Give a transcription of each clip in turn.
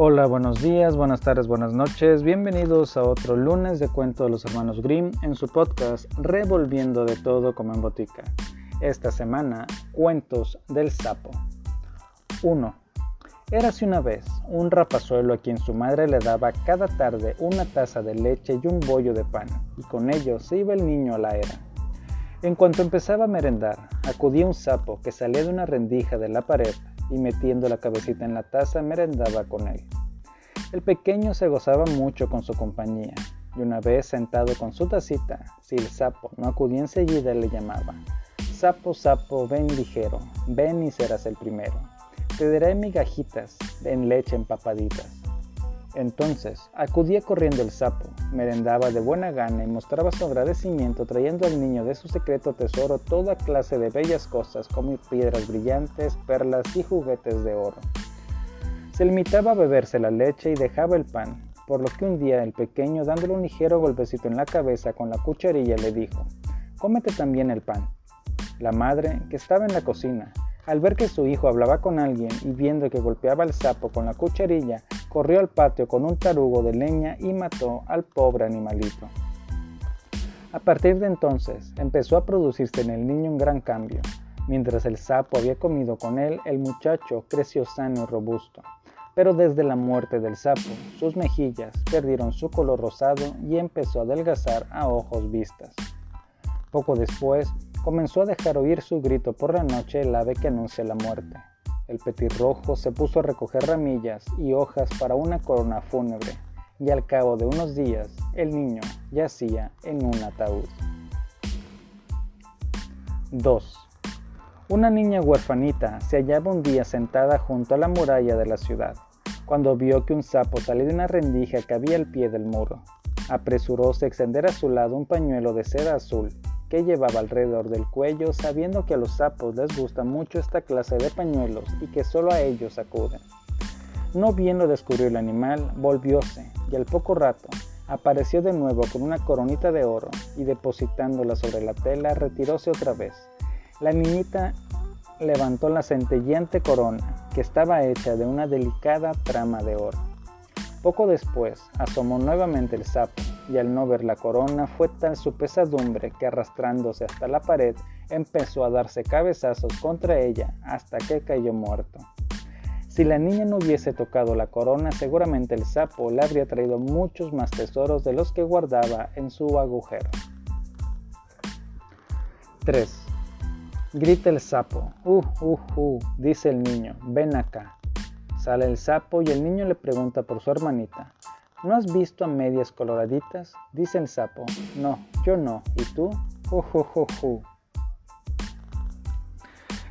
Hola, buenos días, buenas tardes, buenas noches. Bienvenidos a otro lunes de cuento de los hermanos Grimm en su podcast Revolviendo de todo como en botica. Esta semana, cuentos del sapo. 1. Érase una vez un rapazuelo a quien su madre le daba cada tarde una taza de leche y un bollo de pan, y con ello se iba el niño a la era. En cuanto empezaba a merendar, acudía un sapo que salía de una rendija de la pared y metiendo la cabecita en la taza merendaba con él. El pequeño se gozaba mucho con su compañía, y una vez sentado con su tacita, si el sapo no acudía enseguida le llamaba, Sapo, sapo, ven ligero, ven y serás el primero. Te daré migajitas en leche empapaditas. Entonces acudía corriendo el sapo, merendaba de buena gana y mostraba su agradecimiento trayendo al niño de su secreto tesoro toda clase de bellas cosas como piedras brillantes, perlas y juguetes de oro. Se limitaba a beberse la leche y dejaba el pan, por lo que un día el pequeño dándole un ligero golpecito en la cabeza con la cucharilla le dijo, cómete también el pan. La madre, que estaba en la cocina, al ver que su hijo hablaba con alguien y viendo que golpeaba al sapo con la cucharilla, corrió al patio con un tarugo de leña y mató al pobre animalito. A partir de entonces empezó a producirse en el niño un gran cambio. Mientras el sapo había comido con él, el muchacho creció sano y robusto. Pero desde la muerte del sapo, sus mejillas perdieron su color rosado y empezó a adelgazar a ojos vistas. Poco después, comenzó a dejar oír su grito por la noche el ave que anuncia la muerte. El petirrojo se puso a recoger ramillas y hojas para una corona fúnebre, y al cabo de unos días el niño yacía en un ataúd. 2. Una niña huerfanita se hallaba un día sentada junto a la muralla de la ciudad, cuando vio que un sapo salía de una rendija que había al pie del muro. Apresuróse a extender a su lado un pañuelo de seda azul que llevaba alrededor del cuello sabiendo que a los sapos les gusta mucho esta clase de pañuelos y que solo a ellos acuden. No bien lo descubrió el animal, volvióse y al poco rato apareció de nuevo con una coronita de oro y depositándola sobre la tela retiróse otra vez. La niñita levantó la centelleante corona que estaba hecha de una delicada trama de oro. Poco después asomó nuevamente el sapo y al no ver la corona fue tal su pesadumbre que arrastrándose hasta la pared empezó a darse cabezazos contra ella hasta que cayó muerto. Si la niña no hubiese tocado la corona, seguramente el sapo le habría traído muchos más tesoros de los que guardaba en su agujero. 3. Grita el sapo. Uh, uh, uh, dice el niño, ven acá. Sale el sapo y el niño le pregunta por su hermanita. ¿No has visto a medias coloraditas? Dice el sapo. No, yo no. ¿Y tú? Ju,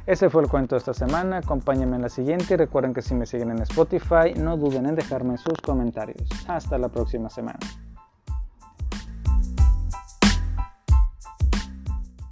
Ese fue el cuento de esta semana. Acompáñenme en la siguiente y recuerden que si me siguen en Spotify, no duden en dejarme sus comentarios. Hasta la próxima semana.